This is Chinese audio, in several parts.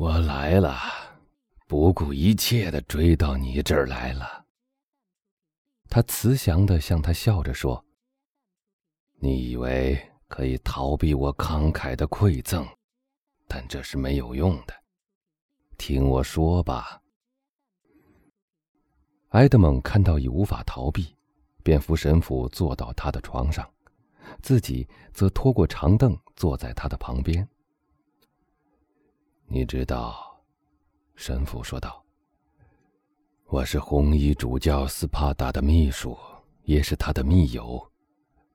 我来了，不顾一切的追到你这儿来了。他慈祥的向他笑着说：“你以为可以逃避我慷慨的馈赠，但这是没有用的。听我说吧。”埃德蒙看到已无法逃避，便扶神父坐到他的床上，自己则拖过长凳坐在他的旁边。你知道，神父说道。我是红衣主教斯帕达的秘书，也是他的密友，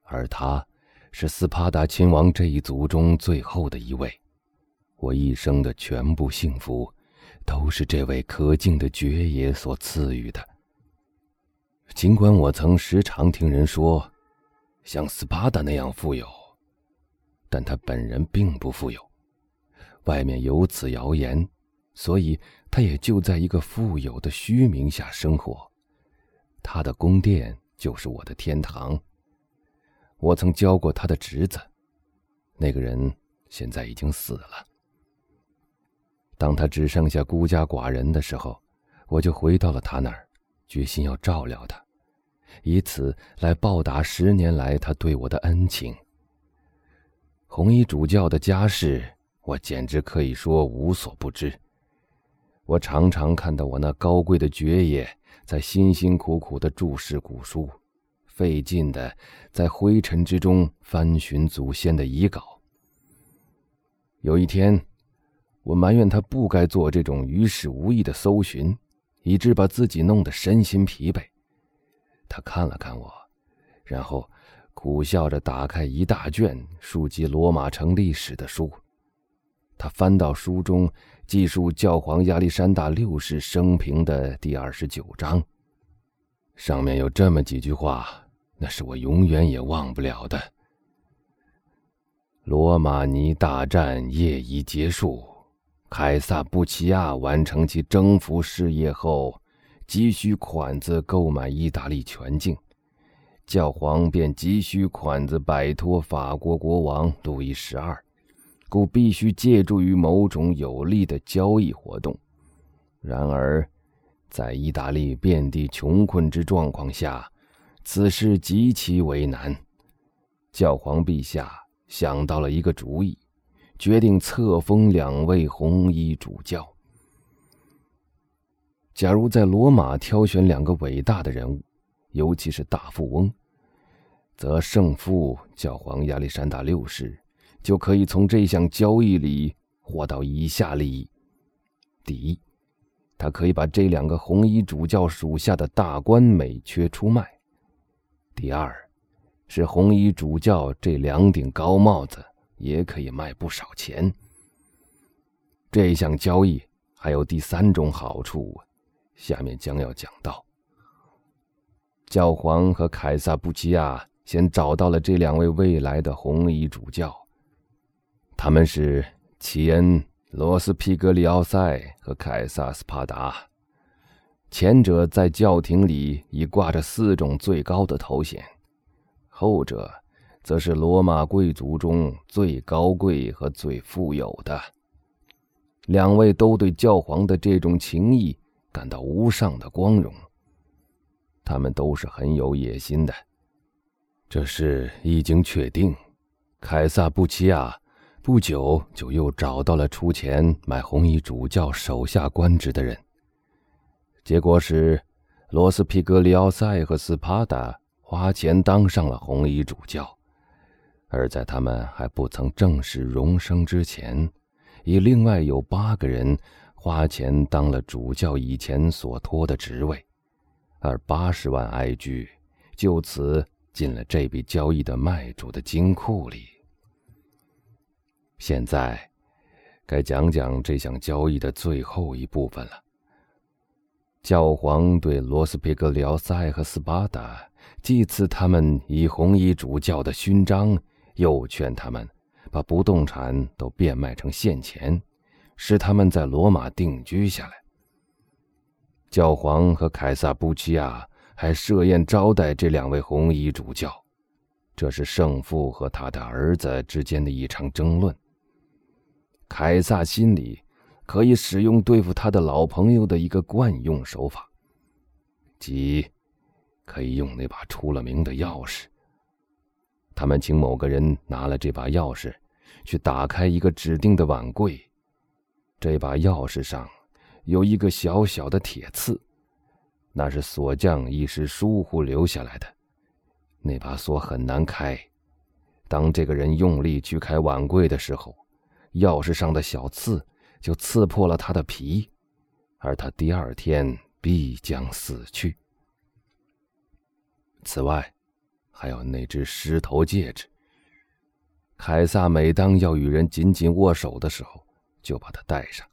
而他，是斯帕达亲王这一族中最后的一位。我一生的全部幸福，都是这位可敬的爵爷所赐予的。尽管我曾时常听人说，像斯帕达那样富有，但他本人并不富有。外面有此谣言。所以，他也就在一个富有的虚名下生活。他的宫殿就是我的天堂。我曾教过他的侄子，那个人现在已经死了。当他只剩下孤家寡人的时候，我就回到了他那儿，决心要照料他，以此来报答十年来他对我的恩情。红衣主教的家世，我简直可以说无所不知。我常常看到我那高贵的爵爷在辛辛苦苦的注视古书，费劲的在灰尘之中翻寻祖先的遗稿。有一天，我埋怨他不该做这种于事无益的搜寻，以致把自己弄得身心疲惫。他看了看我，然后苦笑着打开一大卷书籍罗马城历史的书。他翻到书中。记述教皇亚历山大六世生平的第二十九章，上面有这么几句话，那是我永远也忘不了的。罗马尼大战业已结束，凯撒布奇亚完成其征服事业后，急需款子购买意大利全境，教皇便急需款子摆脱法国国王路易十二。故必须借助于某种有利的交易活动。然而，在意大利遍地穷困之状况下，此事极其为难。教皇陛下想到了一个主意，决定册封两位红衣主教。假如在罗马挑选两个伟大的人物，尤其是大富翁，则圣父教皇亚历山大六世。就可以从这项交易里获到以下利益：第一，他可以把这两个红衣主教属下的大官美缺出卖；第二，是红衣主教这两顶高帽子也可以卖不少钱。这项交易还有第三种好处，下面将要讲到。教皇和凯撒布奇亚先找到了这两位未来的红衣主教。他们是齐恩·罗斯皮格里奥塞和凯撒·斯帕达，前者在教廷里已挂着四种最高的头衔，后者则是罗马贵族中最高贵和最富有的。两位都对教皇的这种情谊感到无上的光荣。他们都是很有野心的，这事已经确定。凯撒·布奇亚。不久，就又找到了出钱买红衣主教手下官职的人。结果是，罗斯皮格里奥塞和斯帕达花钱当上了红衣主教，而在他们还不曾正式荣升之前，已另外有八个人花钱当了主教以前所托的职位，而八十万埃居就此进了这笔交易的卖主的金库里。现在，该讲讲这项交易的最后一部分了。教皇对罗斯皮格里奥塞和斯巴达祭赐他们以红衣主教的勋章，又劝他们把不动产都变卖成现钱，使他们在罗马定居下来。教皇和凯撒布奇亚还设宴招待这两位红衣主教，这是圣父和他的儿子之间的一场争论。凯撒心里可以使用对付他的老朋友的一个惯用手法，即可以用那把出了名的钥匙。他们请某个人拿了这把钥匙，去打开一个指定的碗柜。这把钥匙上有一个小小的铁刺，那是锁匠一时疏忽留下来的。那把锁很难开。当这个人用力去开碗柜的时候，钥匙上的小刺就刺破了他的皮，而他第二天必将死去。此外，还有那只狮头戒指。凯撒每当要与人紧紧握手的时候，就把它戴上，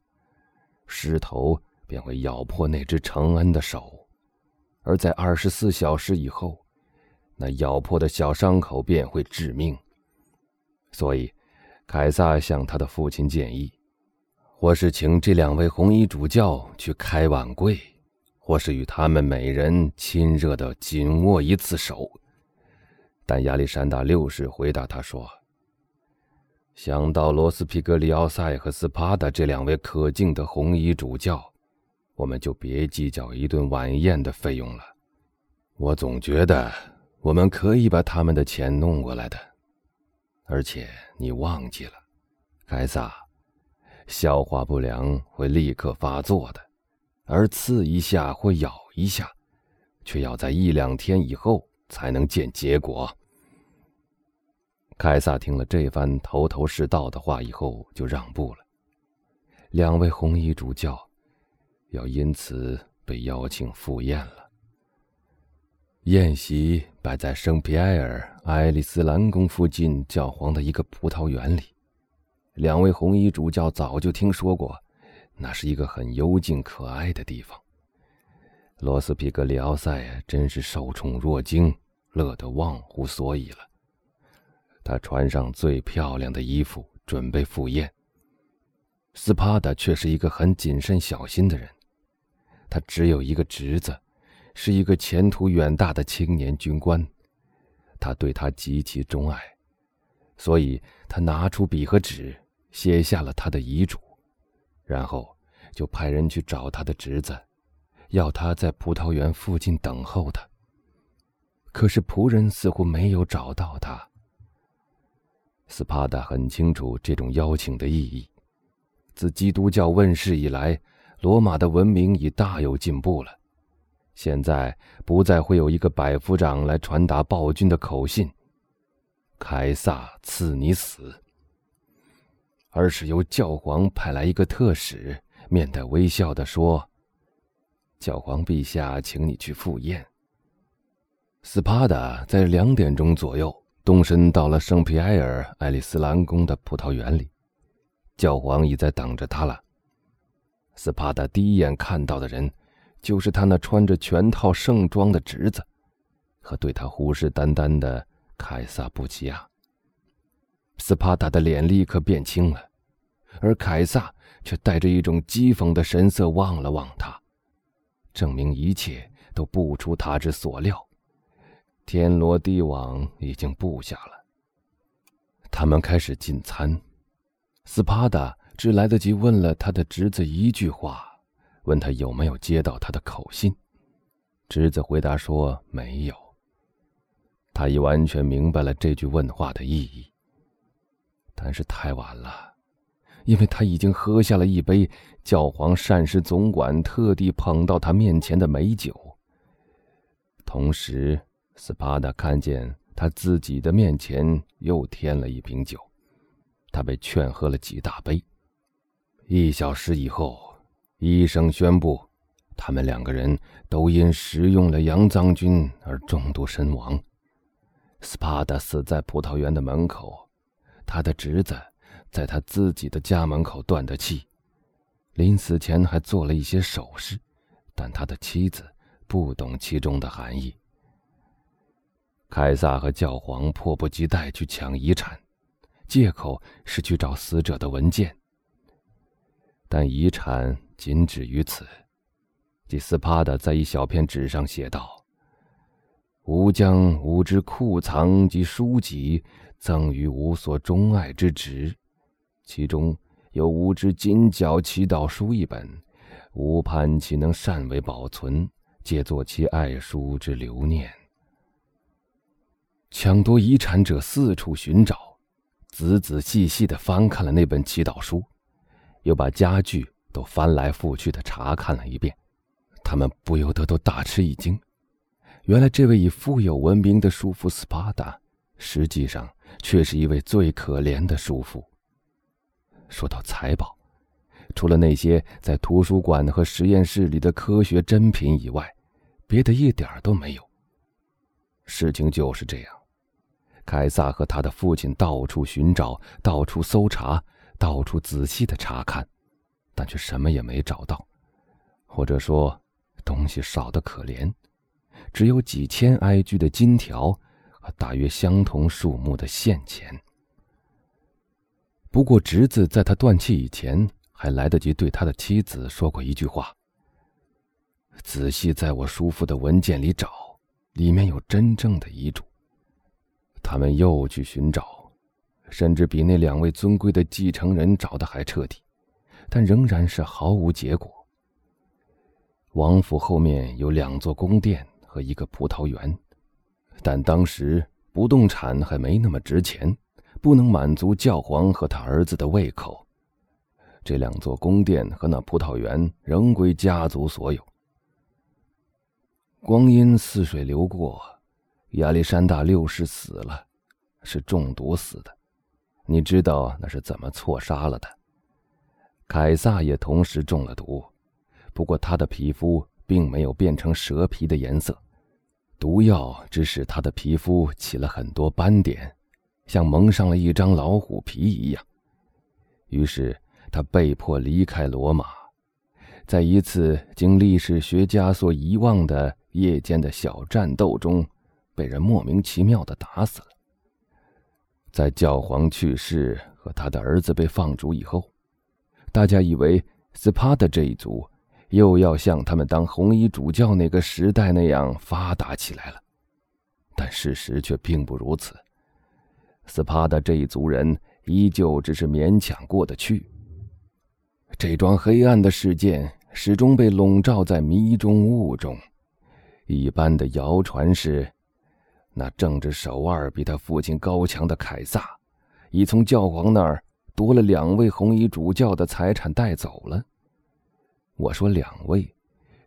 狮头便会咬破那只承恩的手，而在二十四小时以后，那咬破的小伤口便会致命。所以。凯撒向他的父亲建议，或是请这两位红衣主教去开晚会，或是与他们每人亲热的紧握一次手。但亚历山大六世回答他说：“想到罗斯皮格里奥塞和斯帕达这两位可敬的红衣主教，我们就别计较一顿晚宴的费用了。我总觉得我们可以把他们的钱弄过来的。”而且你忘记了，凯撒，消化不良会立刻发作的，而刺一下或咬一下，却要在一两天以后才能见结果。凯撒听了这番头头是道的话以后，就让步了。两位红衣主教要因此被邀请赴宴了。宴席摆在圣皮埃尔爱丽丝兰宫附近教皇的一个葡萄园里。两位红衣主教早就听说过，那是一个很幽静可爱的地方。罗斯皮格里奥塞真是受宠若惊，乐得忘乎所以了。他穿上最漂亮的衣服，准备赴宴。斯帕达却是一个很谨慎小心的人，他只有一个侄子。是一个前途远大的青年军官，他对他极其钟爱，所以他拿出笔和纸，写下了他的遗嘱，然后就派人去找他的侄子，要他在葡萄园附近等候他。可是仆人似乎没有找到他。斯帕达很清楚这种邀请的意义，自基督教问世以来，罗马的文明已大有进步了。现在不再会有一个百夫长来传达暴君的口信，凯撒赐你死，而是由教皇派来一个特使，面带微笑地说：“教皇陛下，请你去赴宴。”斯帕达在两点钟左右动身到了圣皮埃尔爱丽丝兰宫的葡萄园里，教皇已在等着他了。斯帕达第一眼看到的人。就是他那穿着全套盛装的侄子，和对他虎视眈眈的凯撒布奇亚。斯帕达的脸立刻变青了，而凯撒却带着一种讥讽的神色望了望他，证明一切都不出他之所料，天罗地网已经布下了。他们开始进餐，斯帕达只来得及问了他的侄子一句话。问他有没有接到他的口信，侄子回答说没有。他已完全明白了这句问话的意义，但是太晚了，因为他已经喝下了一杯教皇膳食总管特地捧到他面前的美酒。同时，斯帕达看见他自己的面前又添了一瓶酒，他被劝喝了几大杯。一小时以后。医生宣布，他们两个人都因食用了洋脏菌而中毒身亡。斯帕达死在葡萄园的门口，他的侄子在他自己的家门口断的气，临死前还做了一些手势，但他的妻子不懂其中的含义。凯撒和教皇迫不及待去抢遗产，借口是去找死者的文件，但遗产。仅止于此。吉斯帕达在一小片纸上写道：“吾将吾之库藏及书籍赠予吾所钟爱之侄，其中有吾之金角祈祷书一本，吾盼其能善为保存，借作其爱书之留念。抢夺遗产者四处寻找，仔仔细细的翻看了那本祈祷书，又把家具都翻来覆去的查看了一遍，他们不由得都大吃一惊。原来，这位以富有闻名的叔父斯巴达，实际上却是一位最可怜的叔父。说到财宝，除了那些在图书馆和实验室里的科学珍品以外，别的一点都没有。事情就是这样，凯撒和他的父亲到处寻找，到处搜查，到处仔细的查看，但却什么也没找到，或者说，东西少得可怜。只有几千埃居的金条和大约相同数目的现钱。不过，侄子在他断气以前，还来得及对他的妻子说过一句话：“仔细在我叔父的文件里找，里面有真正的遗嘱。”他们又去寻找，甚至比那两位尊贵的继承人找的还彻底，但仍然是毫无结果。王府后面有两座宫殿。和一个葡萄园，但当时不动产还没那么值钱，不能满足教皇和他儿子的胃口。这两座宫殿和那葡萄园仍归家族所有。光阴似水流过，亚历山大六世死了，是中毒死的。你知道那是怎么错杀了的？凯撒也同时中了毒，不过他的皮肤。并没有变成蛇皮的颜色，毒药只使他的皮肤起了很多斑点，像蒙上了一张老虎皮一样。于是他被迫离开罗马，在一次经历史学家所遗忘的夜间的小战斗中，被人莫名其妙的打死了。在教皇去世和他的儿子被放逐以后，大家以为斯帕的这一族。又要像他们当红衣主教那个时代那样发达起来了，但事实却并不如此。斯帕达这一族人依旧只是勉强过得去。这桩黑暗的事件始终被笼罩在迷中雾中。一般的谣传是，那政治手腕比他父亲高强的凯撒，已从教皇那儿夺了两位红衣主教的财产带走了。我说两位，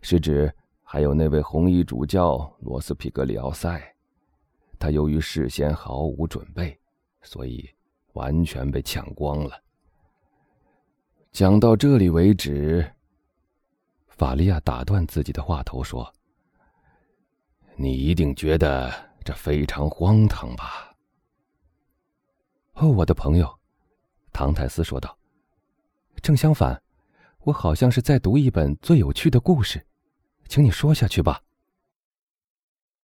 是指还有那位红衣主教罗斯皮格里奥塞，他由于事先毫无准备，所以完全被抢光了。讲到这里为止，法利亚打断自己的话头说：“你一定觉得这非常荒唐吧？”哦，我的朋友，唐泰斯说道：“正相反。”我好像是在读一本最有趣的故事，请你说下去吧。